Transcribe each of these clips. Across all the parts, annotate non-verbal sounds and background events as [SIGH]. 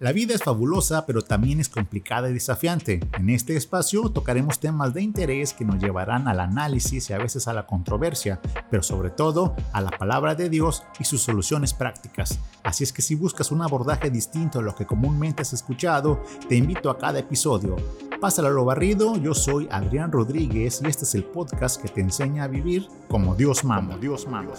La vida es fabulosa, pero también es complicada y desafiante. En este espacio tocaremos temas de interés que nos llevarán al análisis y a veces a la controversia, pero sobre todo a la palabra de Dios y sus soluciones prácticas. Así es que si buscas un abordaje distinto a lo que comúnmente has escuchado, te invito a cada episodio. Pásalo a lo barrido, yo soy Adrián Rodríguez y este es el podcast que te enseña a vivir como Dios manda. Dios manda.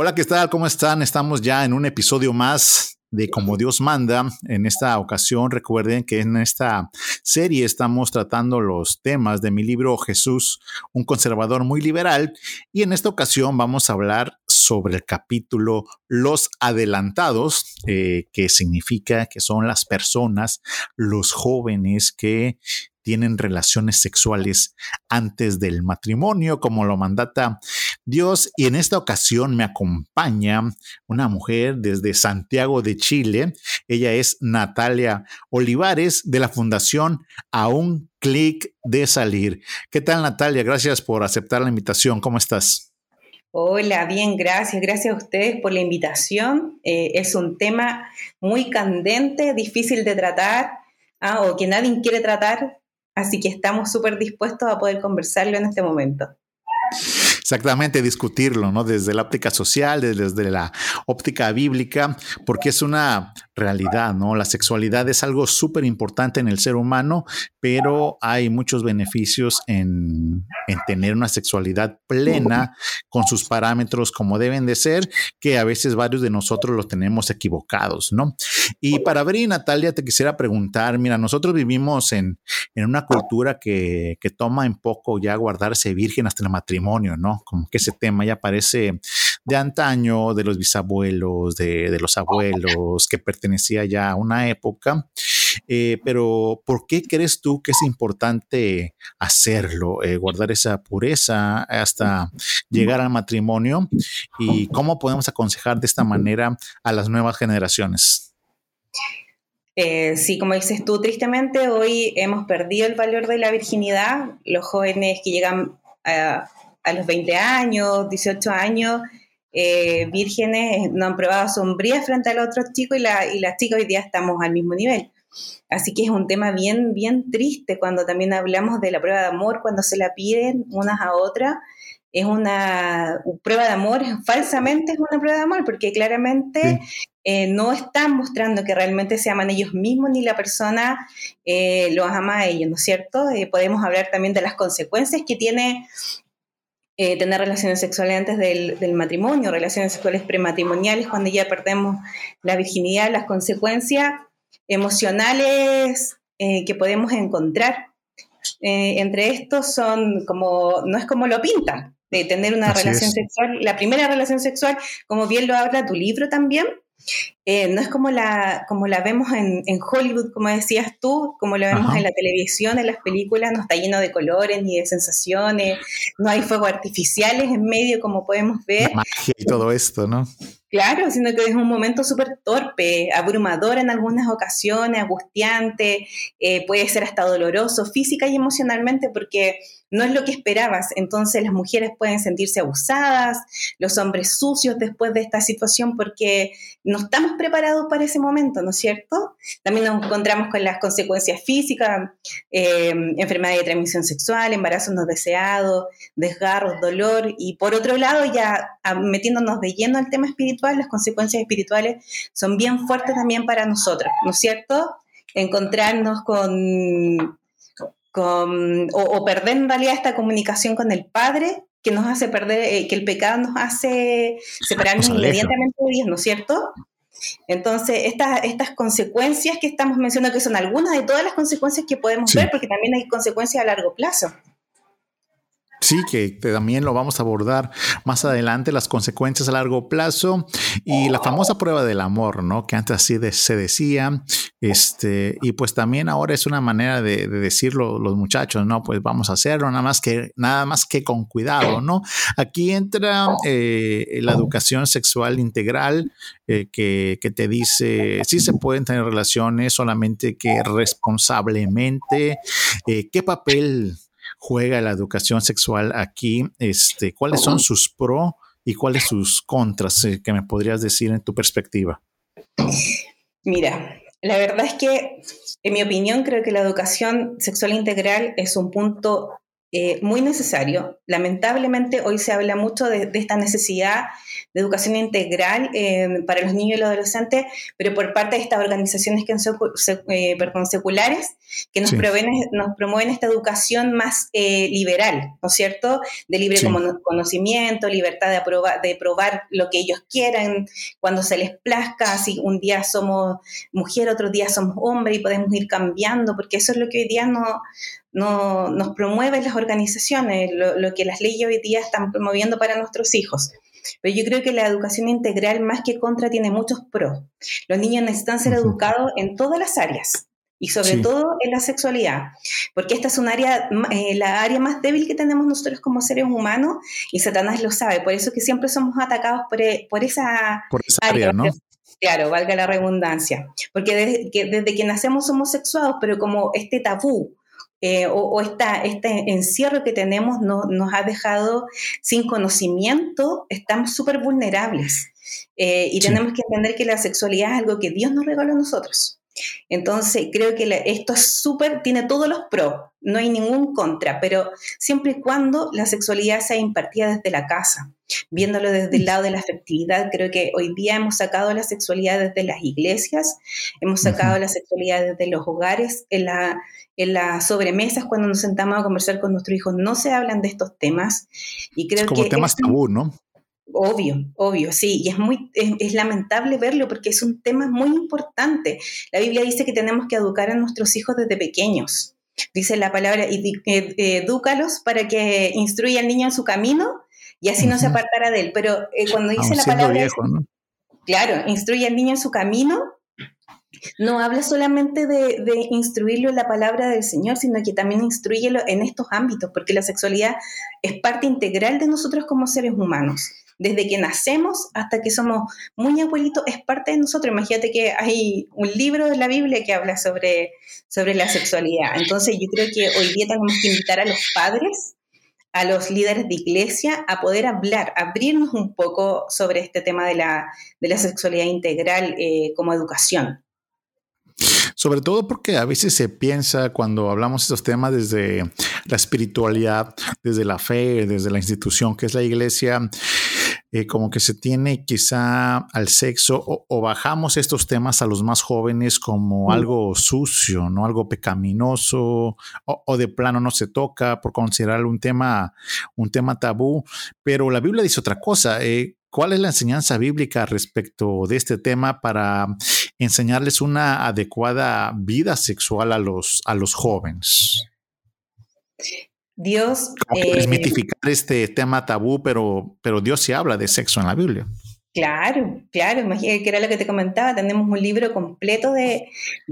Hola, ¿qué tal? ¿Cómo están? Estamos ya en un episodio más de Como Dios manda. En esta ocasión, recuerden que en esta serie estamos tratando los temas de mi libro Jesús, un conservador muy liberal. Y en esta ocasión vamos a hablar sobre el capítulo Los adelantados, eh, que significa que son las personas, los jóvenes que tienen relaciones sexuales antes del matrimonio, como lo mandata Dios. Y en esta ocasión me acompaña una mujer desde Santiago de Chile. Ella es Natalia Olivares de la Fundación A un clic de salir. ¿Qué tal Natalia? Gracias por aceptar la invitación. ¿Cómo estás? Hola, bien, gracias. Gracias a ustedes por la invitación. Eh, es un tema muy candente, difícil de tratar, ah, o que nadie quiere tratar, Así que estamos súper dispuestos a poder conversarlo en este momento. Exactamente, discutirlo, ¿no? Desde la óptica social, desde la óptica bíblica, porque es una realidad, ¿no? La sexualidad es algo súper importante en el ser humano, pero hay muchos beneficios en, en, tener una sexualidad plena con sus parámetros como deben de ser, que a veces varios de nosotros los tenemos equivocados, ¿no? Y para ver, Natalia, te quisiera preguntar, mira, nosotros vivimos en, en una cultura que, que toma en poco ya guardarse virgen hasta el matrimonio, ¿no? Como que ese tema ya parece de antaño, de los bisabuelos, de, de los abuelos, que pertenecía ya a una época. Eh, pero ¿por qué crees tú que es importante hacerlo, eh, guardar esa pureza hasta llegar al matrimonio? ¿Y cómo podemos aconsejar de esta manera a las nuevas generaciones? Eh, sí, como dices tú, tristemente hoy hemos perdido el valor de la virginidad. Los jóvenes que llegan a, a los 20 años, 18 años, eh, vírgenes no han probado sombría frente al otro chico y, la, y las chicas hoy día estamos al mismo nivel. Así que es un tema bien, bien triste cuando también hablamos de la prueba de amor, cuando se la piden unas a otras. Es una prueba de amor, falsamente es una prueba de amor, porque claramente eh, no están mostrando que realmente se aman ellos mismos ni la persona eh, los ama a ellos, ¿no es cierto? podemos hablar también de las consecuencias que tiene eh, tener relaciones sexuales antes del, matrimonio, relaciones sexuales prematrimoniales, cuando ya perdemos la virginidad, las consecuencias emocionales eh, que podemos encontrar. Eh, entre estos son como, no es como lo pintan, de tener una relación sexual, la primera relación sexual, como bien lo habla tu libro también, eh, no es como la, como la vemos en, Hollywood, como decías tú, como la vemos en la televisión, en las películas, no está lleno de colores ni de sensaciones, no hay fuegos artificiales en medio, como podemos ver. magia y todo esto, ¿no? Claro, sino que es un momento súper torpe, abrumador en algunas ocasiones, angustiante, eh, puede ser hasta doloroso física y emocionalmente porque no es lo que esperabas. Entonces las mujeres pueden sentirse abusadas, los hombres sucios después de esta situación porque no estamos preparados para ese momento, ¿no es cierto? También nos encontramos con las consecuencias físicas, eh, enfermedad de transmisión sexual, embarazos no deseados, desgarros, dolor y por otro lado ya ah, metiéndonos de lleno al tema espiritual, las consecuencias espirituales son bien fuertes también para nosotros, ¿no es cierto? Encontrarnos con, con o, perder en realidad esta comunicación con el Padre que nos hace perder, eh, que el pecado nos hace separarnos inmediatamente de Dios, ¿no es cierto? Entonces, estas, estas consecuencias que estamos mencionando, que son algunas de todas las consecuencias que podemos ver, porque también hay consecuencias a largo plazo. Sí, que también lo vamos a abordar más adelante, las consecuencias a largo plazo y la famosa prueba del amor, ¿no? Que antes así se decía, este, y pues también ahora es una manera de, decirlo los muchachos, ¿no? Pues vamos a hacerlo, nada más que, nada más que con cuidado, ¿no? Aquí entra eh, la educación sexual integral eh, que, que te dice, sí se pueden tener relaciones, solamente que responsablemente, eh, ¿qué papel juega la educación sexual aquí, este, cuáles son sus pros y cuáles sus contras eh, que me podrías decir en tu perspectiva. Mira, la verdad es que, en mi opinión, creo que la educación sexual integral es un punto eh, muy necesario. Lamentablemente hoy se habla mucho de, esta necesidad de educación integral eh, para los niños y los adolescentes, pero por parte de estas organizaciones que son eh, perdón, seculares, que nos, nos promueven esta educación más liberal, ¿no es cierto? De libre conocimiento, libertad de, de probar lo que ellos quieran, cuando se les plazca, si un día somos mujer, otro día somos hombre y podemos ir cambiando, porque eso es lo que hoy día no, no, nos promueven las organizaciones, lo, que las leyes hoy día están promoviendo para nuestros hijos. Pero yo creo que la educación integral, más que contra, tiene muchos pros. Los niños necesitan ser educados en todas las áreas y sobre todo en la sexualidad, porque esta es un área, eh, la área más débil que tenemos nosotros como seres humanos y Satanás lo sabe, por eso que siempre somos atacados por, eh, esa, área, ¿no? Claro, valga la redundancia, porque desde que, desde que nacemos somos sexuados, pero como este tabú eh, o, este encierro que tenemos no, nos ha dejado sin conocimiento, estamos súper vulnerables. Eh, y tenemos que entender que la sexualidad es algo que Dios nos regaló a nosotros. Entonces, creo que esto es súper, tiene todos los pros, no hay ningún contra, pero siempre y cuando la sexualidad sea impartida desde la casa, viéndolo desde el lado de la afectividad, creo que hoy día hemos sacado la sexualidad desde las iglesias, hemos sacado la sexualidad desde los hogares, en la, en las sobremesas cuando nos sentamos a conversar con nuestros hijos no se hablan de estos temas y creo como que temas tabú, ¿no? Obvio, obvio, sí, y es muy es, lamentable verlo porque es un tema muy importante. La Biblia dice que tenemos que educar a nuestros hijos desde pequeños. Dice la palabra, edúcalos para que instruya al niño en su camino y así no se apartará de él. Pero eh, cuando dice la palabra, claro, instruye al niño en su camino, no habla solamente de, instruirlo en la palabra del Señor, sino que también instruyelo en estos ámbitos, porque la sexualidad es parte integral de nosotros como seres humanos. Desde que nacemos hasta que somos muy abuelitos, es parte de nosotros. Imagínate que hay un libro de la Biblia que habla sobre, sobre la sexualidad. Entonces yo creo que hoy día tenemos que invitar a los padres a los líderes de iglesia a poder hablar, abrirnos un poco sobre este tema de la, sexualidad integral eh, como educación. Sobre todo porque a veces se piensa cuando hablamos de estos temas desde la espiritualidad, desde la fe, desde la institución que es la iglesia, eh, como que se tiene quizá al sexo o, bajamos estos temas a los más jóvenes como mm. algo sucio, ¿no? Algo pecaminoso o, de plano no se toca por considerarlo un tema, un tema tabú. Pero la Biblia dice otra cosa. Eh, ¿Cuál es la enseñanza bíblica respecto de este tema para enseñarles una adecuada vida sexual a los, a los jóvenes? Dios. Eh, desmitificar este tema tabú, pero, pero Dios sí habla de sexo en la Biblia. Claro, claro, imagínate que era lo que te comentaba, tenemos un libro completo de,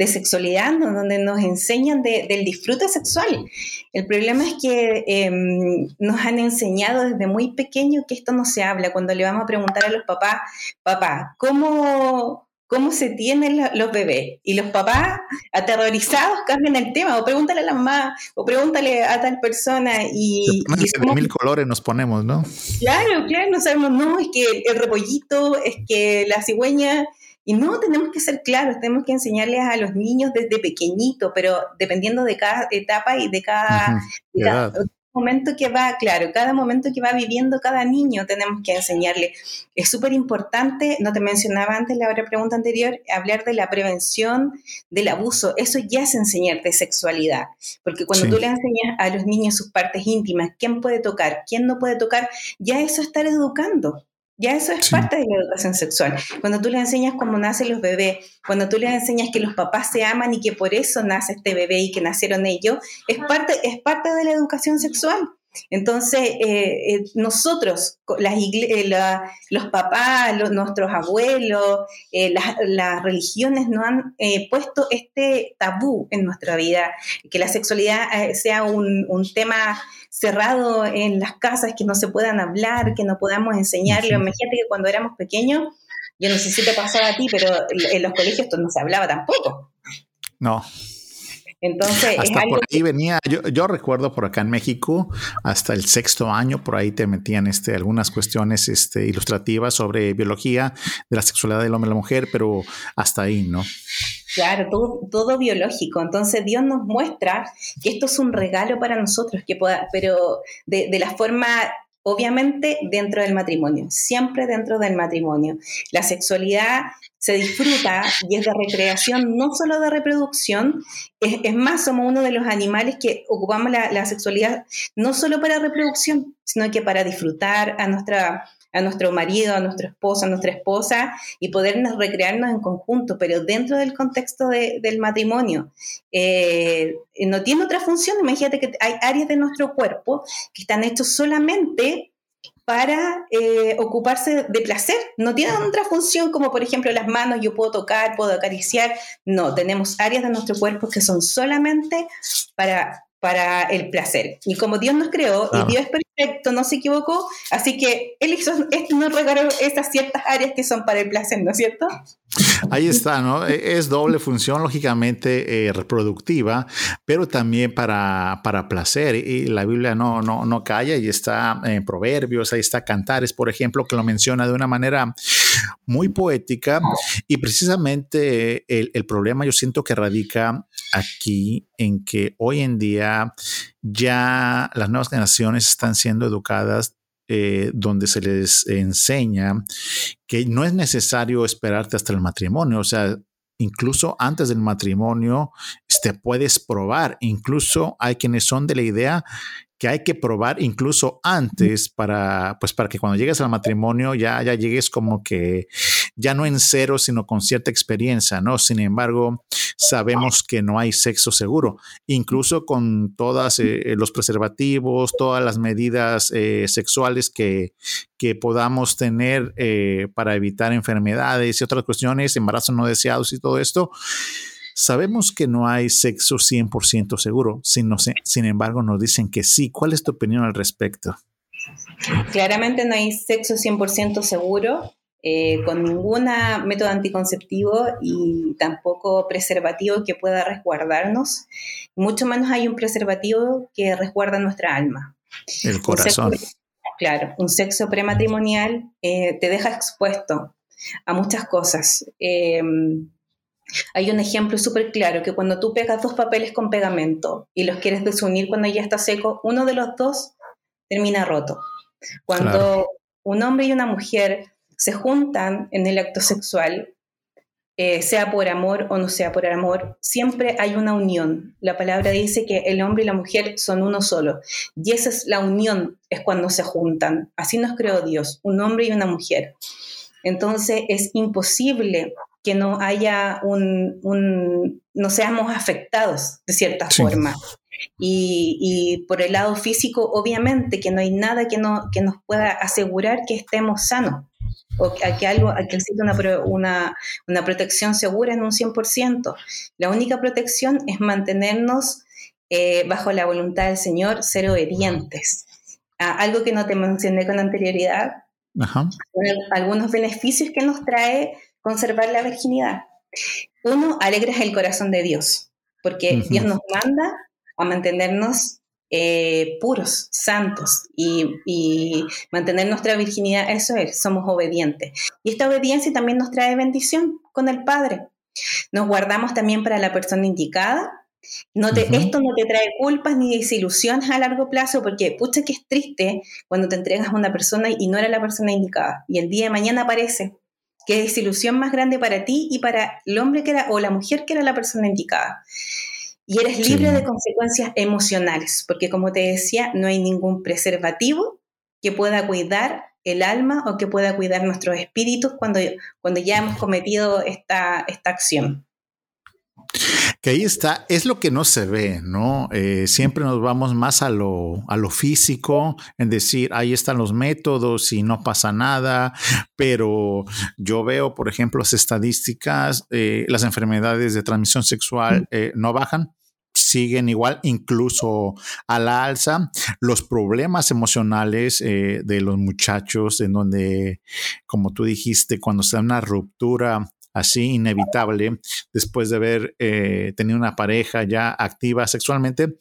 sexualidad donde nos enseñan del disfrute sexual. El problema es que em, nos han enseñado desde muy pequeño que esto no se habla. Cuando le vamos a preguntar a los papás, papá, ¿cómo, cómo se tienen los bebés. Y los papás aterrorizados cambian el tema, o pregúntale a la mamá, o pregúntale a tal persona. Y, de mil colores nos ponemos, ¿no? Claro, claro, no sabemos, no, es que el repollito, es que la cigüeña. Y no, tenemos que ser claros, tenemos que enseñarles a los niños desde pequeñito, pero dependiendo de cada etapa y de cada, momento que va, claro, cada momento que va viviendo cada niño tenemos que enseñarle. Es súper importante, no te mencionaba antes la pregunta anterior, hablar de la prevención del abuso. Eso ya es enseñar de sexualidad, porque cuando tú le enseñas a los niños sus partes íntimas, quién puede tocar, quién no puede tocar, ya eso es estar educando. Ya eso es parte de la educación sexual. Cuando tú les enseñas cómo nacen los bebés, cuando tú les enseñas que los papás se aman y que por eso nace este bebé y que nacieron ellos, es parte, es parte de la educación sexual. Entonces, eh, eh, nosotros, las eh, los papás, nuestros abuelos, las, religiones no han puesto este tabú en nuestra vida, que la sexualidad sea un, tema cerrado en las casas, que no se puedan hablar, que no podamos enseñarle. Imagínate que cuando éramos pequeños, yo no sé si te pasaba a ti, pero en los colegios esto no se hablaba tampoco. No. Entonces, hasta por ahí venía, yo, recuerdo por acá en México, hasta el sexto año, por ahí te metían este, algunas cuestiones este, ilustrativas sobre biología de la sexualidad del hombre y la mujer, pero hasta ahí, ¿no? Claro, todo, todo biológico. Entonces Dios nos muestra que esto es un regalo para nosotros, que pueda, pero de, de la forma obviamente dentro del matrimonio, siempre dentro del matrimonio. La sexualidad se disfruta y es de recreación, no solo de reproducción, es, más, somos uno de los animales que ocupamos la, sexualidad no solo para reproducción, sino que para disfrutar a nuestra a nuestro marido, a nuestro esposo, a nuestra esposa y podernos recrearnos en conjunto, pero dentro del contexto del matrimonio. Eh, no tiene otra función, imagínate que hay áreas de nuestro cuerpo que están hechos solamente para eh, ocuparse de placer. No tienen otra función como por ejemplo las manos, yo puedo tocar, puedo acariciar. No, tenemos áreas de nuestro cuerpo que son solamente para para el placer. Y como Dios nos creó, y Dios es perfecto, no se equivocó, así que Él hizo, nos regaló esas ciertas áreas que son para el placer, ¿no es cierto? Ahí está, ¿no? E, es doble función, lógicamente, eh, reproductiva, pero también para, para placer. Y la Biblia no, no, no calla y está en Proverbios, ahí está Cantares, por ejemplo, que lo menciona de una manera muy poética. Y precisamente el, el problema yo siento que radica aquí en que hoy en día ya las nuevas generaciones están siendo educadas eh, donde se les enseña que no es necesario esperarte hasta el matrimonio, o sea, incluso antes del matrimonio te puedes probar, incluso hay quienes son de la idea que hay que probar incluso antes para, pues para que cuando llegues al matrimonio ya, ya llegues como que ya no en cero, sino con cierta experiencia, ¿no? Sin embargo, sabemos que no hay sexo seguro, incluso con todos eh, los preservativos, todas las medidas eh, sexuales que, que podamos tener eh, para evitar enfermedades y otras cuestiones, embarazos no deseados y todo esto Sabemos que no hay sexo 100% seguro, sin embargo nos dicen que sí. ¿Cuál es tu opinión al respecto? Claramente no hay sexo 100% seguro eh, con ningún método anticonceptivo y tampoco preservativo que pueda resguardarnos. Mucho menos hay un preservativo que resguarda nuestra alma. El corazón. claro, un sexo prematrimonial eh, te deja expuesto a muchas cosas. Eh, hay un ejemplo súper claro que cuando tú pegas dos papeles con pegamento y los quieres desunir cuando ya está seco, uno de los dos termina roto. Cuando un hombre y una mujer se juntan en el acto sexual, eh, sea por amor o no sea por amor, siempre hay una unión. La palabra dice que el hombre y la mujer son uno solo. Y esa es la unión, es cuando se juntan. Así nos creó Dios, un hombre y una mujer. Entonces es imposible que no haya un, no seamos afectados de cierta forma. Y, por el lado físico, obviamente que no hay nada que, no, que nos pueda asegurar que estemos sanos o que, algo, que existe una, una, protección segura en un 100%. La única protección es mantenernos eh, bajo la voluntad del Señor, ser obedientes. algo que no te mencioné con anterioridad, algunos beneficios que nos trae conservar la virginidad. Uno, alegres el corazón de Dios, porque Dios nos manda a mantenernos eh, puros, santos y, mantener nuestra virginidad, eso es, somos obedientes. Y esta obediencia también nos trae bendición con el Padre. Nos guardamos también para la persona indicada. No te, Esto no te trae culpas ni desilusiones a largo plazo, porque pucha que es triste cuando te entregas a una persona y no era la persona indicada. Y el día de mañana aparece qué desilusión más grande para ti y para el hombre que era o la mujer que era la persona indicada. Y eres libre de consecuencias emocionales, porque como te decía, no hay ningún preservativo que pueda cuidar el alma o que pueda cuidar nuestros espíritus cuando, cuando ya hemos cometido esta, esta acción. Que ahí está, es lo que no se ve, ¿no? Eh, siempre nos vamos más a lo, a lo físico, en decir, ahí están los métodos y no pasa nada, pero yo veo, por ejemplo, las estadísticas, eh, las enfermedades de transmisión sexual eh, no bajan, siguen igual, incluso a la alza. Los problemas emocionales de los muchachos, en donde, como tú dijiste, cuando se da una ruptura así inevitable después de haber eh, tenido una pareja ya activa sexualmente,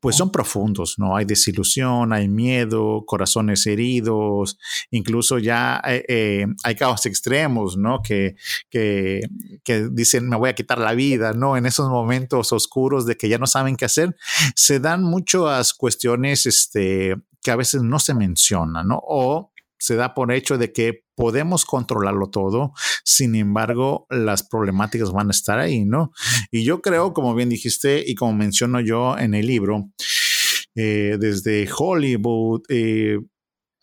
pues son profundos, ¿no? Hay desilusión, hay miedo, corazones heridos, incluso ya eh, eh, hay casos extremos, ¿no? Que, que, que, dicen, me voy a quitar la vida, ¿no? En esos momentos oscuros de que ya no saben qué hacer, se dan muchas cuestiones este, que a veces no se mencionan, ¿no? O se da por hecho de que podemos controlarlo todo, sin embargo, las problemáticas van a estar ahí, ¿no? Y yo creo, como bien dijiste y como menciono yo en el libro, eh, desde Hollywood, eh,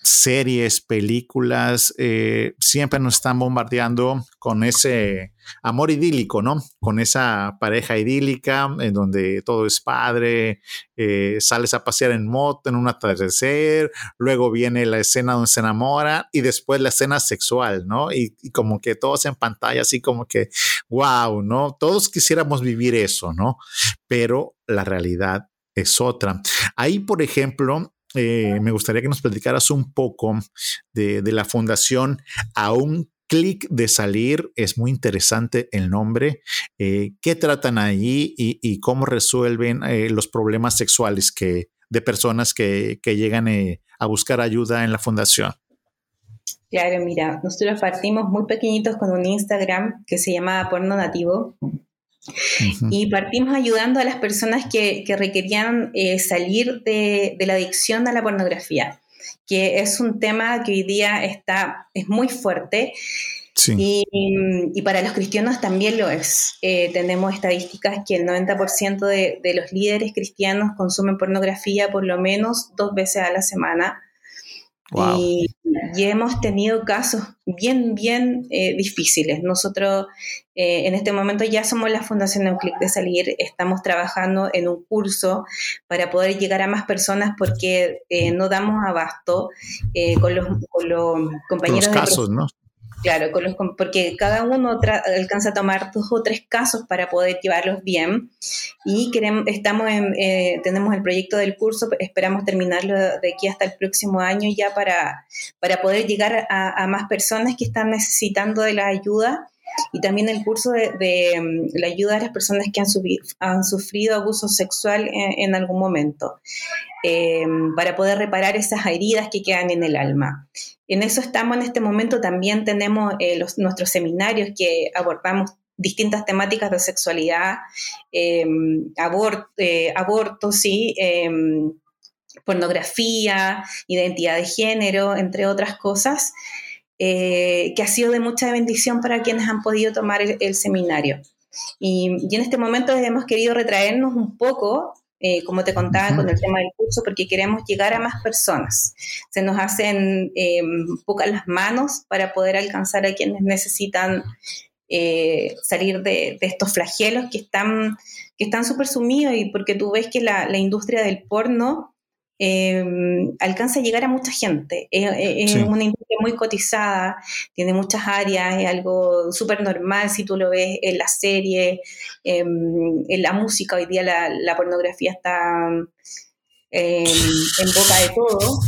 series, películas, eh, siempre nos están bombardeando con ese amor idílico, ¿no? Con esa pareja idílica en donde todo es padre, eh, sales a pasear en moto en un atardecer, luego viene la escena donde se enamora y después la escena sexual, ¿no? Y, y como que todos en pantalla, así como que, wow, ¿no? Todos quisiéramos vivir eso, ¿no? Pero la realidad es otra. Ahí, por ejemplo, eh, me gustaría que nos platicaras un poco de, la fundación A un clic de salir. Es muy interesante el nombre. Eh, ¿Qué tratan ahí y, cómo resuelven eh, los problemas sexuales que, de personas que, que llegan a buscar ayuda en la fundación? Claro, mira, nosotros partimos muy pequeñitos con un Instagram que se llama Porno Nativo y partimos ayudando a las personas que, requerían eh, salir de, la adicción a la pornografía, que es un tema que hoy día está, es muy fuerte. Y, para los cristianos también lo es. Eh, tenemos estadísticas que el 90% de, de, los líderes cristianos consumen pornografía por lo menos dos veces a la semana. Y, hemos tenido casos bien, bien eh, difíciles. Nosotros eh, en este momento ya somos la Fundación Un Clic de Salir, estamos trabajando en un curso para poder llegar a más personas porque eh, no damos abasto con los, con, los, compañeros. Los casos, ¿no? Claro, porque cada uno alcanza a tomar dos o tres casos para poder llevarlos bien y queremos, estamos en, eh, tenemos el proyecto del curso, esperamos terminarlo de aquí hasta el próximo año ya para, para poder llegar a, más personas que están necesitando de la ayuda y también el curso de, mm, la ayuda a las personas que han, han sufrido abuso sexual en, algún momento, eh, para poder reparar esas heridas que quedan en el alma. En eso estamos en este momento. También tenemos eh, los, nuestros seminarios que abordamos distintas temáticas de sexualidad, em, eh, aborto, sí, em, pornografía, identidad de género, entre otras cosas, eh, que ha sido de mucha bendición para quienes han podido tomar el, seminario. Y, en este momento hemos querido retraernos un poco eh, como te contaba con el tema del curso, porque queremos llegar a más personas. Se nos hacen em, pocas las manos para poder alcanzar a quienes necesitan eh, salir de, estos flagelos que están que están súper sumidos y porque tú ves que la, la industria del porno Em, alcanza a llegar a mucha gente. Es, una industria muy cotizada, tiene muchas áreas, es algo súper normal si tú lo ves en la serie, em, en la música. Hoy día la, pornografía está em, en boca de todo.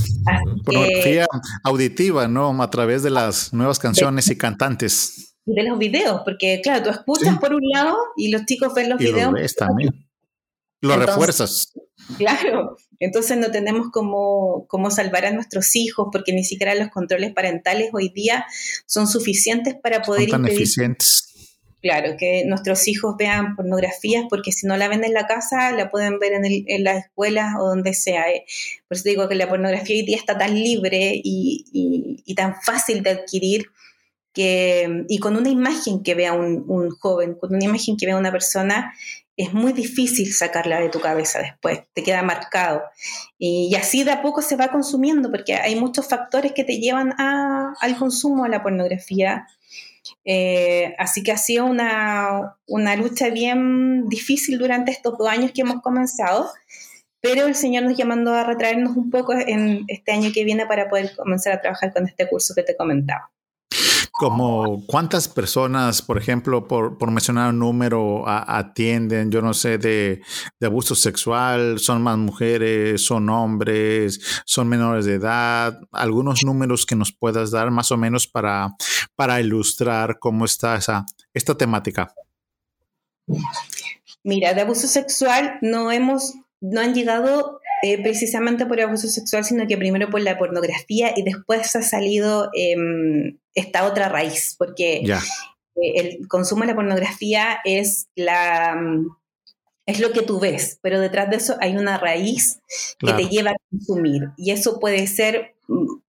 Pornografía auditiva, ¿no? A través de las nuevas canciones y cantantes. Y de los videos, porque claro, tú escuchas por un lado y los chicos ven los videos. Lo ves también. Lo refuerzas. [LAUGHS] Claro, entonces no tenemos cómo, salvar a nuestros hijos porque ni siquiera los controles parentales hoy día son suficientes para poder son tan eficientes. Claro, que nuestros hijos vean pornografías porque si no la ven en la casa, la pueden ver en, el, en las escuelas o donde sea. Eh. Por eso digo que la pornografía hoy día está tan libre y, tan fácil de adquirir que, y con una imagen que vea un, un joven, con una imagen que vea una persona, es muy difícil sacarla de tu cabeza después, te queda marcado. Y, así de a poco se va consumiendo, porque hay muchos factores que te llevan a, al consumo de la pornografía. Eh, así que ha sido una, una, lucha bien difícil durante estos dos años que hemos comenzado, pero el Señor nos llamando a retraernos un poco en este año que viene para poder comenzar a trabajar con este curso que te comentaba como cuántas personas, por ejemplo, por, mencionar un número, atienden, yo no sé, de, abuso sexual, son más mujeres, son hombres, son menores de edad, algunos números que nos puedas dar más o menos para, para ilustrar cómo está esa, esta temática? Mira, de abuso sexual no hemos, no han llegado eh, precisamente por abuso sexual, sino que primero por la pornografía y después ha salido em, esta otra raíz, porque eh, el consumo de la pornografía es la es lo que tú ves, pero detrás de eso hay una raíz que te lleva a consumir. Y eso puede ser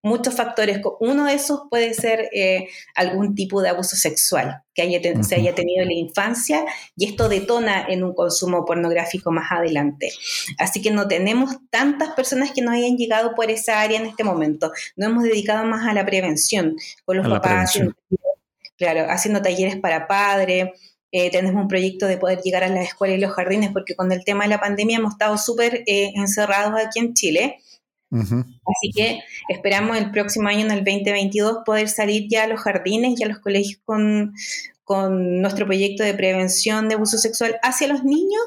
muchos factores. Uno de esos puede ser eh, algún tipo de abuso sexual que se haya tenido en la infancia y esto detona en un consumo pornográfico más adelante. Así que no tenemos tantas personas que nos hayan llegado por esa área en este momento. No hemos dedicado más a la prevención con los papás, haciendo, claro, haciendo talleres para padres eh, tenemos un proyecto de poder llegar a las escuelas y los jardines, porque con el tema de la pandemia hemos estado súper eh, encerrados aquí en Chile. Así que esperamos el próximo año, en el 2022, poder salir ya a los jardines y a los colegios con, con nuestro proyecto de prevención de abuso sexual hacia los niños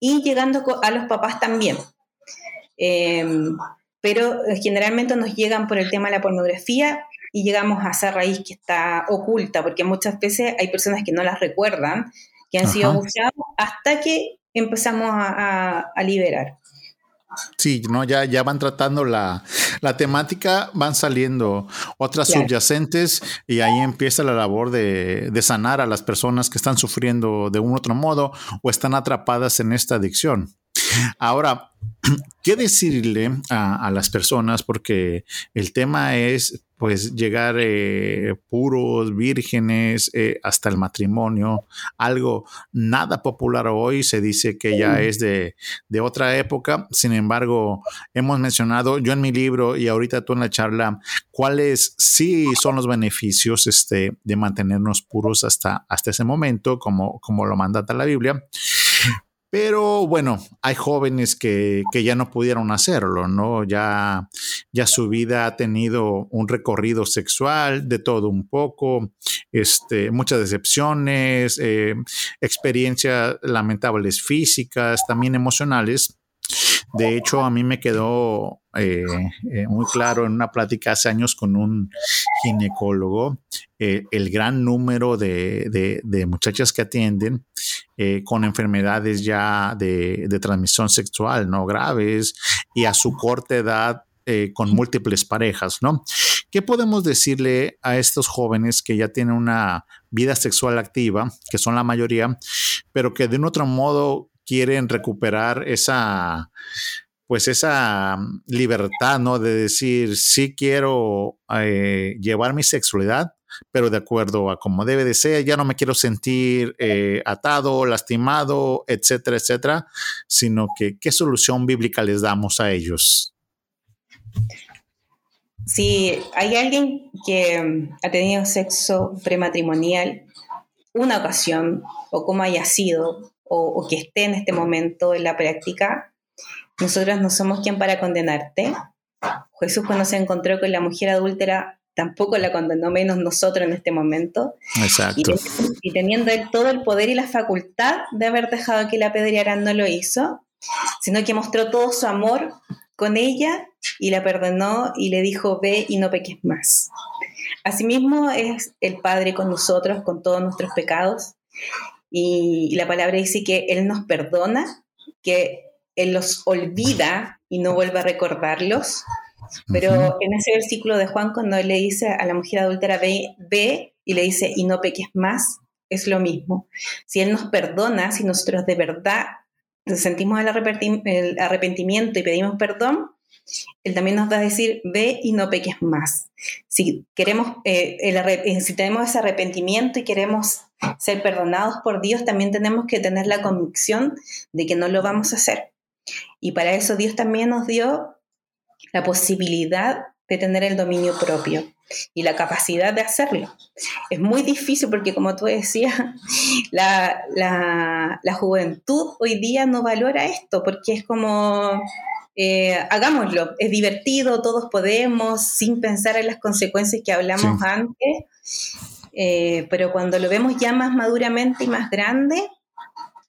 y llegando a los papás también. Em, pero eh, generalmente nos llegan por el tema de la pornografía, y llegamos a esa raíz que está oculta, porque muchas veces hay personas que no las recuerdan, que han sido abusados, hasta que empezamos a, liberar. Sí, no, ya, ya van tratando la, temática, van saliendo otras subyacentes y ahí empieza la labor de, de, sanar a las personas que están sufriendo de un otro modo o están atrapadas en esta adicción. Ahora, [CLEARS THROAT] ¿qué decirle a, las personas? Porque el tema es pues llegar eh, puros, vírgenes, eh, hasta el matrimonio, algo nada popular hoy, se dice que ya es de, otra época, sin embargo, hemos mencionado yo en mi libro y ahorita tú en la charla, cuáles sí son los beneficios este, de mantenernos puros hasta, hasta ese momento, como, como lo mandata la Biblia. Pero bueno, hay jóvenes que, ya no pudieron hacerlo, ¿no? Ya, ya su vida ha tenido un recorrido sexual de todo un poco, este, muchas decepciones, eh, experiencias lamentables físicas, también emocionales. De hecho, a mí me quedó eh, eh, muy claro en una plática hace años con un ginecólogo el gran número de, de muchachas que atienden eh, con enfermedades ya de, transmisión sexual, ¿no? Graves y a su corta edad eh, con múltiples parejas, ¿no? ¿Qué podemos decirle a estos jóvenes que ya tienen una vida sexual activa, que son la mayoría, pero que de un otro modo quieren recuperar esa, pues esa libertad, ¿no? De decir, sí quiero eh, llevar mi sexualidad, pero de acuerdo a como debe de ser, ya no me quiero sentir eh, atado, lastimado, etcétera, etcétera, sino que qué solución bíblica les damos a ellos. Si hay alguien que mm, ha tenido sexo prematrimonial una ocasión, o como haya sido, o, o que esté en este momento en la práctica, nosotros no somos quien para condenarte. Jesús cuando se encontró con la mujer adúltera tampoco la condenó menos nosotros en este momento. Exacto. Y, teniendo él todo el poder y la facultad de haber dejado que la apedrearan, no lo hizo, sino que mostró todo su amor con ella y la perdonó y le dijo, ve y no peques más. Asimismo es el Padre con nosotros, con todos nuestros pecados. Y la palabra dice que Él nos perdona, que Él los olvida y no vuelve a recordarlos, pero en ese versículo de Juan, cuando él le dice a la mujer adúltera, ve, ve y le dice, y no peques más, es lo mismo. Si Él nos perdona, si nosotros de verdad sentimos el arrepentimiento y pedimos perdón, Él también nos va a decir, ve y no peques más. Si, queremos, eh, eh, si tenemos ese arrepentimiento y queremos ser perdonados por Dios, también tenemos que tener la convicción de que no lo vamos a hacer. Y para eso Dios también nos dio la posibilidad de tener el dominio propio y la capacidad de hacerlo. Es muy difícil porque, como tú decías, [LAUGHS] la, juventud hoy día no valora esto porque es como, eh, hagámoslo, es divertido, todos podemos, sin pensar en las consecuencias que hablamos antes, eh, pero cuando lo vemos ya más maduramente y más grande,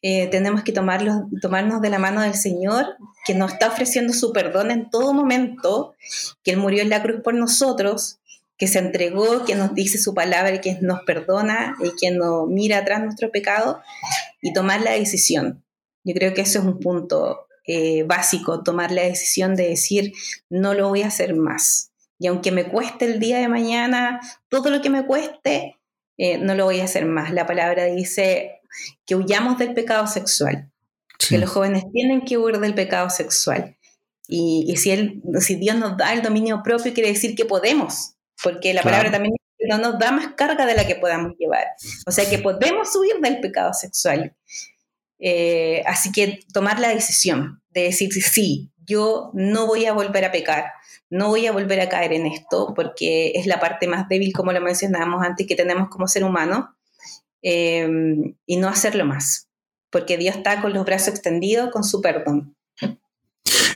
eh, tenemos que tomarnos de la mano del Señor, que nos está ofreciendo su perdón en todo momento, que Él murió en la cruz por nosotros que se entregó, que nos dice su palabra y que nos perdona y que nos mira atrás nuestro pecado y tomar la decisión. Yo creo que eso es un punto eh, básico, tomar la decisión de decir, no lo voy a hacer más. Y aunque me cueste el día de mañana, todo lo que me cueste, eh, no lo voy a hacer más. La palabra dice que huyamos del pecado sexual, que los jóvenes tienen que huir del pecado sexual. Y, si, él, si Dios nos da el dominio propio, quiere decir que podemos, porque la palabra también no nos da más carga de la que podamos llevar. O sea que podemos huir del pecado sexual. Eh, así que tomar la decisión de decir, sí, yo no voy a volver a pecar, no voy a volver a caer en esto, porque es la parte más débil, como lo mencionábamos antes, que tenemos como ser humano, eh, y no hacerlo más, porque Dios está con los brazos extendidos con su perdón.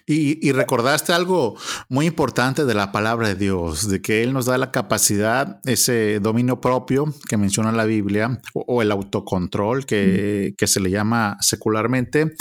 Y, recordaste algo muy importante de la palabra de Dios, de que Él nos da la capacidad, ese dominio propio que menciona la Biblia, o, el autocontrol que, que se le llama secularmente,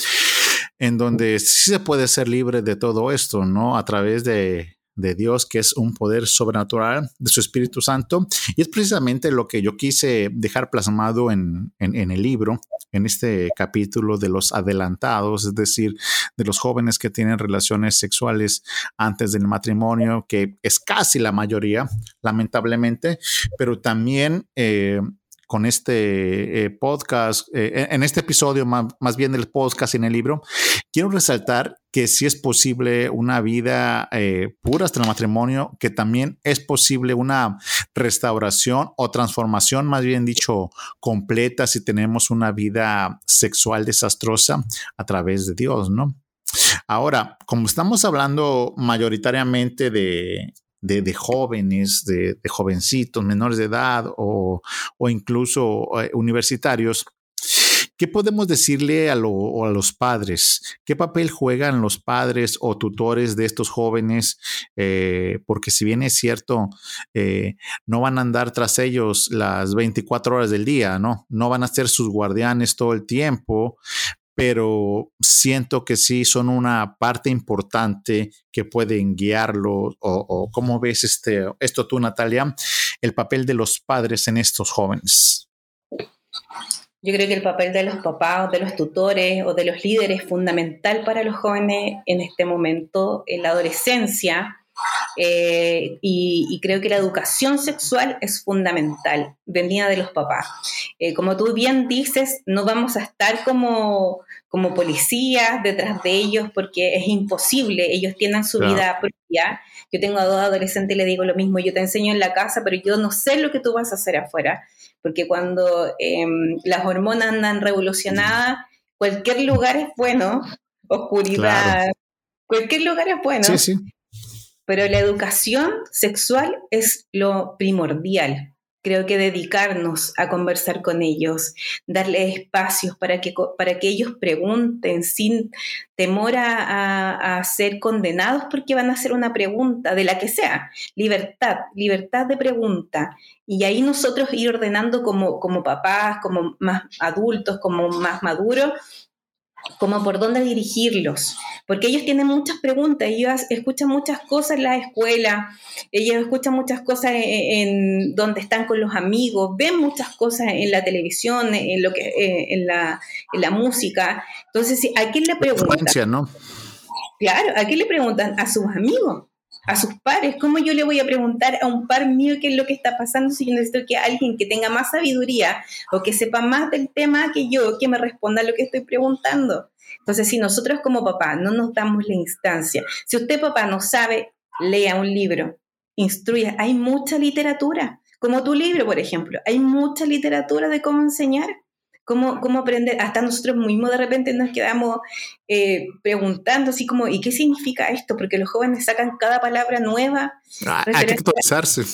en donde sí se puede ser libre de todo esto, ¿no? A través de, de Dios, que es un poder sobrenatural de su Espíritu Santo. Y es precisamente lo que yo quise dejar plasmado en, el libro, en este capítulo de los adelantados, es decir, de los jóvenes que tienen relaciones sexuales antes del matrimonio, que es casi la mayoría, lamentablemente, pero también... Eh, con este eh, podcast, eh, en este episodio más, más, bien del podcast en el libro, quiero resaltar que sí es posible una vida eh, pura hasta el matrimonio, que también es posible una restauración o transformación, más bien dicho, completa si tenemos una vida sexual desastrosa a través de Dios, ¿no? Ahora, como estamos hablando mayoritariamente de, de, jóvenes, de, jovencitos menores de edad o, o incluso eh, universitarios, ¿Qué podemos decirle a, los padres? ¿Qué papel juegan los padres o tutores de estos jóvenes? Eh, porque si bien es cierto, eh, no van a andar tras ellos las 24 horas del día, ¿no? No van a ser sus guardianes todo el tiempo, pero siento que sí son una parte importante que pueden guiarlo. O, cómo ves este, esto tú, Natalia, el papel de los padres en estos jóvenes. Yo creo que el papel de los papás, de los tutores o de los líderes es fundamental para los jóvenes en este momento, en la adolescencia. Eh, y, creo que la educación sexual es fundamental, venida de los papás. Eh, como tú bien dices, no vamos a estar como, como policías detrás de ellos porque es imposible, ellos tienen su vida propia. Yo tengo a dos adolescentes y le digo lo mismo, yo te enseño en la casa, pero yo no sé lo que tú vas a hacer afuera porque cuando em, las hormonas andan revolucionadas, cualquier lugar es bueno, oscuridad, cualquier lugar es bueno. Sí, sí. Pero la educación sexual es lo primordial creo que dedicarnos a conversar con ellos, darles espacios para que, para que ellos pregunten sin temor a, ser condenados porque van a hacer una pregunta de la que sea. Libertad, libertad de pregunta. Y ahí nosotros ir ordenando como, como papás, como más adultos, como más maduros, como por dónde dirigirlos, porque ellos tienen muchas preguntas, ellos escuchan muchas cosas en la escuela, ellos escuchan muchas cosas en, donde están con los amigos, ven muchas cosas en la televisión, en lo que en la, en la música. Entonces, ¿a quién le preguntan? ¿no? Claro, ¿a quién le preguntan? A sus amigos a sus pares. ¿Cómo yo le voy a preguntar a un par mío qué es lo que está pasando si yo necesito que alguien que tenga más sabiduría o que sepa más del tema que yo, que me responda a lo que estoy preguntando? Entonces, si nosotros como papá no nos damos la instancia, si usted papá no sabe, lea un libro, instruya. Hay mucha literatura, como tu libro, por ejemplo. Hay mucha literatura de cómo enseñar. ¿Cómo, cómo aprender? Hasta nosotros mismos de repente nos quedamos eh, preguntando así como, ¿y qué significa esto? Porque los jóvenes sacan cada palabra nueva. Ah, hay que actualizarse. [LAUGHS]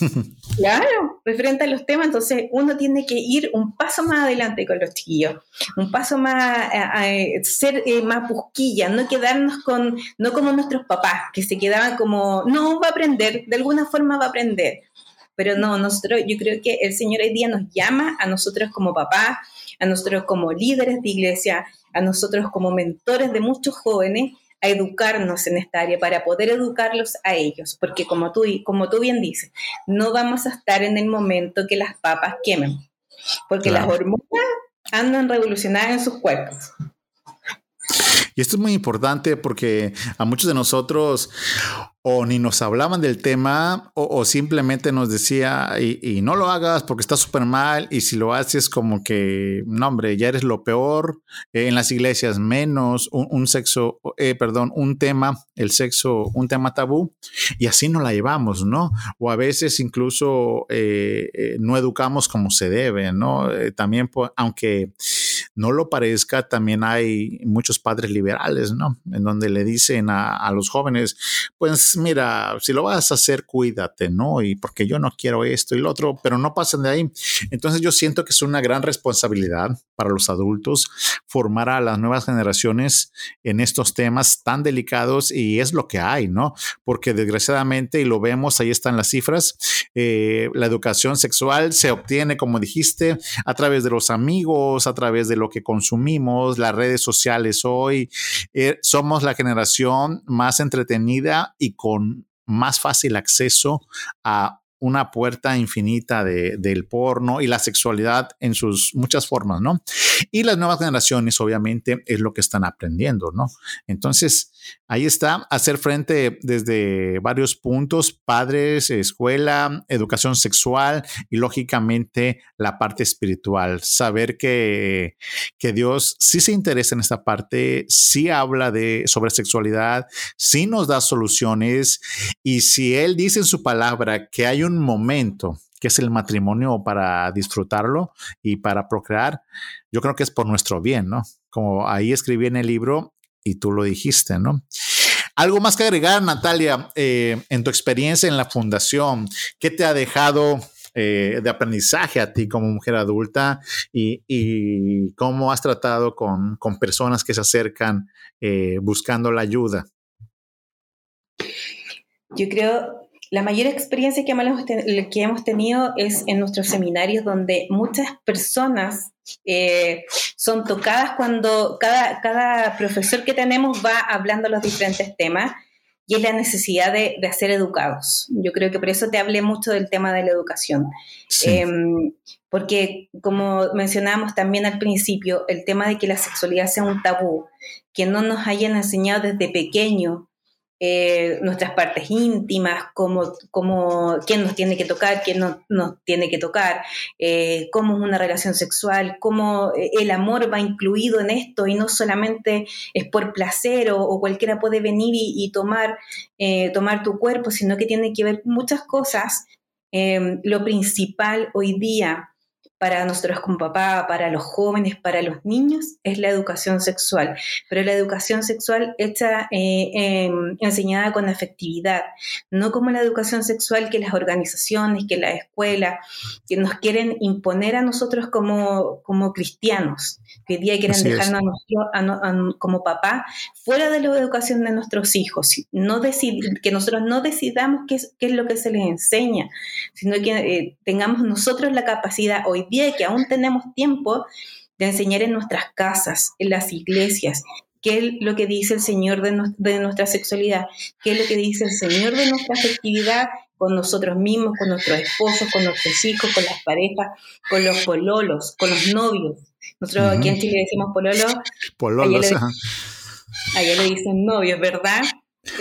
Claro, referente a los temas, entonces uno tiene que ir un paso más adelante con los chiquillos, un paso más, a, ser eh, más busquilla, no quedarnos con, no como nuestros papás, que se quedaban como, no, va a aprender, de alguna forma va a aprender. Pero no, nosotros, yo creo que el Señor hoy día nos llama a nosotros como papás, a nosotros como líderes de iglesia, a nosotros como mentores de muchos jóvenes, a educarnos en esta área, para poder educarlos a ellos, porque como tú, como tú bien dices, no vamos a estar en el momento que las papas quemen, porque las hormonas andan revolucionadas en sus cuerpos. Y esto es muy importante porque a muchos de nosotros o ni nos hablaban del tema o, simplemente nos decía y, no lo hagas porque está súper mal y si lo haces como que, no hombre, ya eres lo peor, eh, en las iglesias menos, un, sexo, eh, perdón, un tema, el sexo, un tema tabú y así nos la llevamos, ¿no? O a veces incluso eh, no educamos como se debe, ¿no? también, aunque no lo parezca, también hay muchos padres liberales, ¿no? En donde le dicen a, a los jóvenes, pues mira, si lo vas a hacer, cuídate, ¿no? Y porque yo no quiero esto y lo otro, pero no pasen de ahí. Entonces yo siento que es una gran responsabilidad para los adultos formar a las nuevas generaciones en estos temas tan delicados y es lo que hay, ¿no? Porque desgraciadamente, y lo vemos, ahí están las cifras, eh, la educación sexual se obtiene, como dijiste, a través de los amigos, a través de lo que consumimos, las redes sociales hoy. Eh, somos la generación más entretenida y con más fácil acceso a una puerta infinita de, del porno y la sexualidad en sus muchas formas, ¿no? Y las nuevas generaciones, obviamente, es lo que están aprendiendo, ¿no? Entonces, ahí está, hacer frente desde varios puntos, padres, escuela, educación sexual y, lógicamente, la parte espiritual. Saber que, que Dios sí se interesa en esta parte, sí habla de, sobre sexualidad, sí nos da soluciones y si Él dice en su palabra que hay un momento que es el matrimonio para disfrutarlo y para procrear, yo creo que es por nuestro bien, ¿no? Como ahí escribí en el libro y tú lo dijiste, ¿no? Algo más que agregar, Natalia, eh, en tu experiencia en la fundación, ¿qué te ha dejado eh, de aprendizaje a ti como mujer adulta y, cómo has tratado con, personas que se acercan eh, buscando la ayuda? Yo creo la mayor experiencia que hemos, tenido es en nuestros seminarios donde muchas personas eh, son tocadas cuando cada, cada profesor que tenemos va hablando los diferentes temas y es la necesidad de, de, ser educados. Yo creo que por eso te hablé mucho del tema de la educación. Em, porque como mencionábamos también al principio, el tema de que la sexualidad sea un tabú, que no nos hayan enseñado desde pequeño eh, nuestras partes íntimas, cómo, cómo, quién nos tiene que tocar, quién no nos tiene que tocar, eh, cómo es una relación sexual, cómo eh, el amor va incluido en esto y no solamente es por placer o, cualquiera puede venir y, tomar, tomar tu cuerpo, sino que tiene que ver muchas cosas. lo principal hoy día para nosotros como papá, para los jóvenes, para los niños, es la educación sexual. Pero la educación sexual hecha, eh, em, enseñada con afectividad, no como la educación sexual que las organizaciones, que la escuela, que nos quieren imponer a nosotros como, como cristianos, que hoy día quieren dejarnos a nosotros, como papá fuera de la educación de nuestros hijos, no que nosotros no decidamos qué es, qué es, lo que se les enseña, sino que eh, tengamos nosotros la capacidad hoy que aún tenemos tiempo de enseñar en nuestras casas, en las iglesias, qué es lo que dice el Señor de, nuestra sexualidad, qué es lo que dice el Señor de nuestra afectividad con nosotros mismos, con nuestros esposos, con nuestros hijos, con las parejas, con los pololos, con los novios. Nosotros aquí en Chile decimos pololo. Pololos, allá le, le dicen novios, ¿verdad?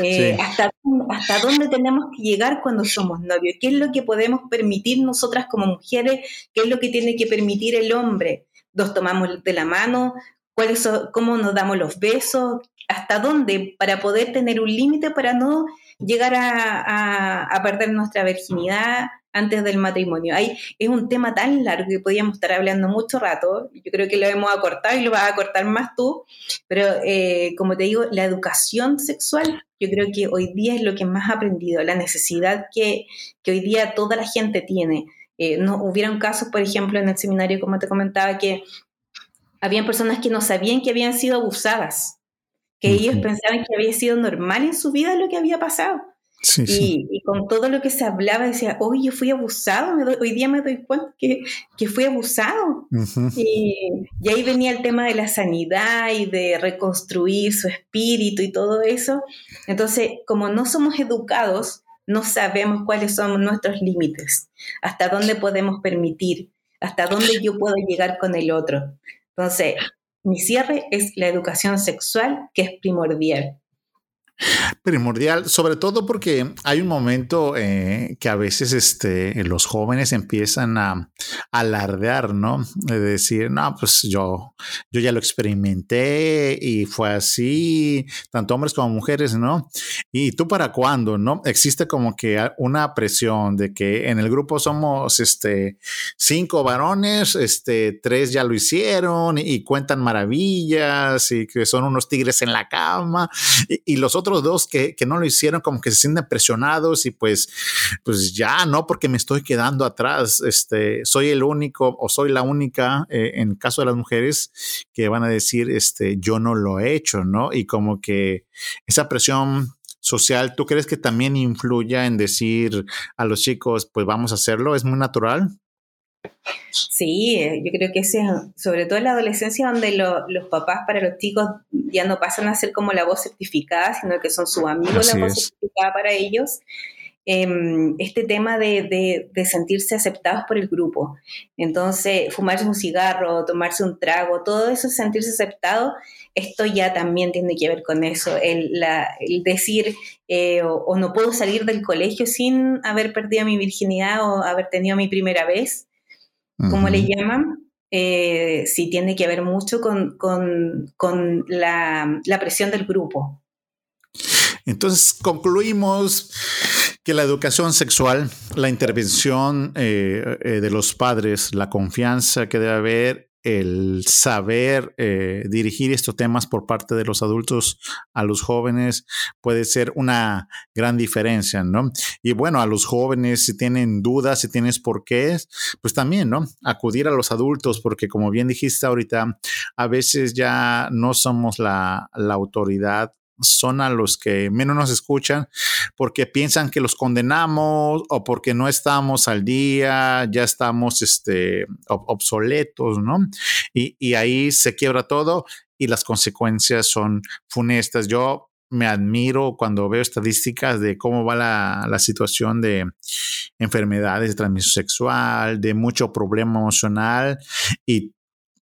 Eh, hasta, hasta dónde tenemos que llegar cuando somos novios, qué es lo que podemos permitir nosotras como mujeres, qué es lo que tiene que permitir el hombre. Nos tomamos de la mano, cuáles cómo nos damos los besos, hasta dónde, para poder tener un límite para no llegar a, a perder nuestra virginidad, antes del matrimonio. Hay, es un tema tan largo que podríamos estar hablando mucho rato. Yo creo que lo hemos acortado y lo vas a acortar más tú. Pero eh, como te digo, la educación sexual, yo creo que hoy día es lo que más ha aprendido, la necesidad que, que hoy día toda la gente tiene. Eh, no hubieron casos, por ejemplo, en el seminario, como te comentaba, que habían personas que no sabían que habían sido abusadas, que ellos pensaban que había sido normal en su vida lo que había pasado y, con todo lo que se hablaba, decía, hoy yo fui abusado, hoy día me doy cuenta que, que fui abusado. y, y, ahí venía el tema de la sanidad y de reconstruir su espíritu y todo eso. Entonces, como no somos educados, no sabemos cuáles son nuestros límites, hasta dónde podemos permitir, hasta dónde yo puedo llegar con el otro. Entonces, mi cierre es la educación sexual, que es primordial. Primordial, sobre todo porque hay un momento eh, que a veces este, los jóvenes empiezan a, alardear, ¿no? De decir, no, pues yo, yo ya lo experimenté y fue así, tanto hombres como mujeres, ¿no? ¿Y tú para cuándo, no? Existe como que una presión de que en el grupo somos este, cinco varones, este, tres ya lo hicieron y, cuentan maravillas y que son unos tigres en la cama y, y los otros dos que, no lo hicieron como que se sienten presionados y pues, pues ya, ¿no? Porque me estoy quedando atrás, este, soy el único o soy la única, eh, en caso de las mujeres, que van a decir, este, yo no lo he hecho, ¿no? Y como que esa presión social, ¿tú crees que también influya en decir a los chicos, pues vamos a hacerlo? ¿Es muy natural? Sí, eh, yo creo que ese, sobre todo en la adolescencia, donde los papás para los chicos ya no pasan a ser como la voz certificada, sino que son sus amigos la voz certificada para ellos. Em, este tema de, de, sentirse aceptados por el grupo. Entonces, fumarse un cigarro, tomarse un trago, todo eso, sentirse aceptado, esto ya también tiene que ver con eso. El, decir, eh, o, no puedo salir del colegio sin haber perdido mi virginidad o haber tenido mi primera vez como le llaman, eh, sí tiene que ver mucho con, la, presión del grupo. Entonces concluimos que la educación sexual, la intervención eh, eh, de los padres, la confianza que debe haber el saber eh, dirigir estos temas por parte de los adultos a los jóvenes puede ser una gran diferencia, ¿no? Y bueno, a los jóvenes, si tienen dudas, si tienes por qué, pues también, ¿no? Acudir a los adultos, porque como bien dijiste ahorita, a veces ya no somos la, la autoridad son a los que menos nos escuchan porque piensan que los condenamos o porque no estamos al día, ya estamos este, obsoletos, ¿no? Y, y ahí se quiebra todo y las consecuencias son funestas. Yo me admiro cuando veo estadísticas de cómo va la, la, situación de enfermedades de transmisión sexual, de mucho problema emocional y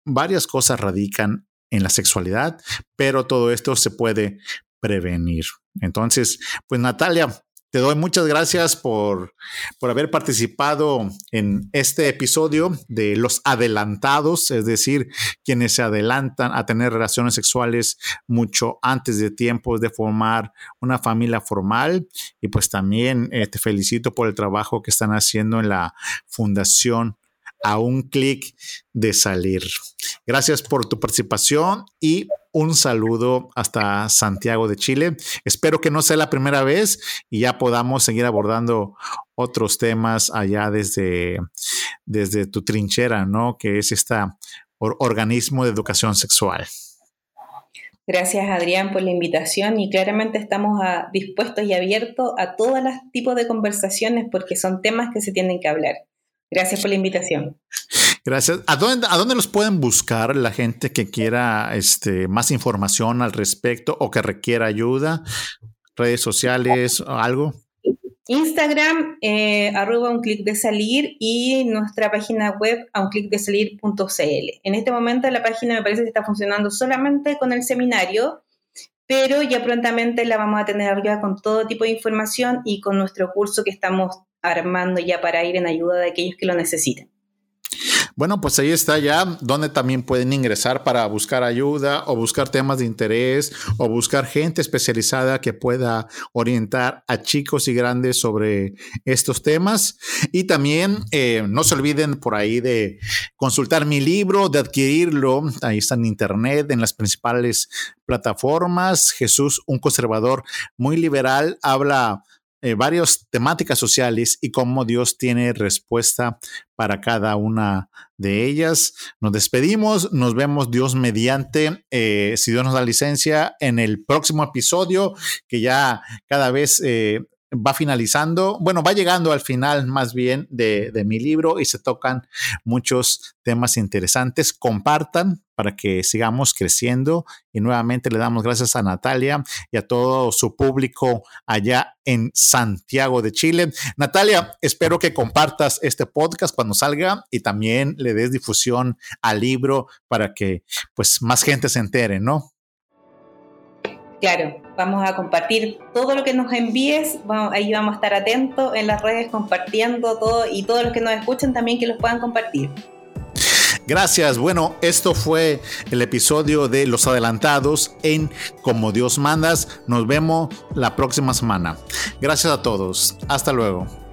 varias cosas radican en la sexualidad, pero todo esto se puede prevenir. Entonces, pues Natalia, te doy muchas gracias por, por, haber participado en este episodio de los adelantados, es decir, quienes se adelantan a tener relaciones sexuales mucho antes de tiempo de formar una familia formal. Y pues también eh, te felicito por el trabajo que están haciendo en la Fundación a un clic de salir. Gracias por tu participación y un saludo hasta Santiago de Chile. Espero que no sea la primera vez y ya podamos seguir abordando otros temas allá desde, desde tu trinchera, ¿no? Que es este organismo de educación sexual. Gracias Adrián por la invitación y claramente estamos dispuestos y abiertos a todos los tipos de conversaciones porque son temas que se tienen que hablar. Gracias por la invitación. Gracias. ¿A dónde, ¿A dónde los pueden buscar la gente que quiera este, más información al respecto o que requiera ayuda? ¿Redes sociales o algo? Instagram, eh, arroba un clic de salir y nuestra página web a un clic de salir.cl. En este momento la página me parece que está funcionando solamente con el seminario, pero ya prontamente la vamos a tener arriba con todo tipo de información y con nuestro curso que estamos armando ya para ir en ayuda de aquellos que lo necesiten. Bueno, pues ahí está ya donde también pueden ingresar para buscar ayuda o buscar temas de interés o buscar gente especializada que pueda orientar a chicos y grandes sobre estos temas. Y también eh, no se olviden por ahí de consultar mi libro, de adquirirlo. Ahí está en internet, en las principales plataformas. Jesús, un conservador muy liberal, habla eh, varias temáticas sociales y cómo Dios tiene respuesta para cada una de ellas. Nos despedimos, nos vemos Dios mediante, eh, si Dios nos da licencia, en el próximo episodio, que ya cada vez... Eh, va finalizando, bueno, va llegando al final más bien de, de, mi libro y se tocan muchos temas interesantes. Compartan para que sigamos creciendo y nuevamente le damos gracias a Natalia y a todo su público allá en Santiago de Chile. Natalia, espero que compartas este podcast cuando salga y también le des difusión al libro para que pues más gente se entere, ¿no? Claro, vamos a compartir todo lo que nos envíes, ahí vamos a estar atentos en las redes compartiendo todo y todos los que nos escuchan también que los puedan compartir. Gracias. Bueno, esto fue el episodio de Los Adelantados en Como Dios Mandas. Nos vemos la próxima semana. Gracias a todos. Hasta luego.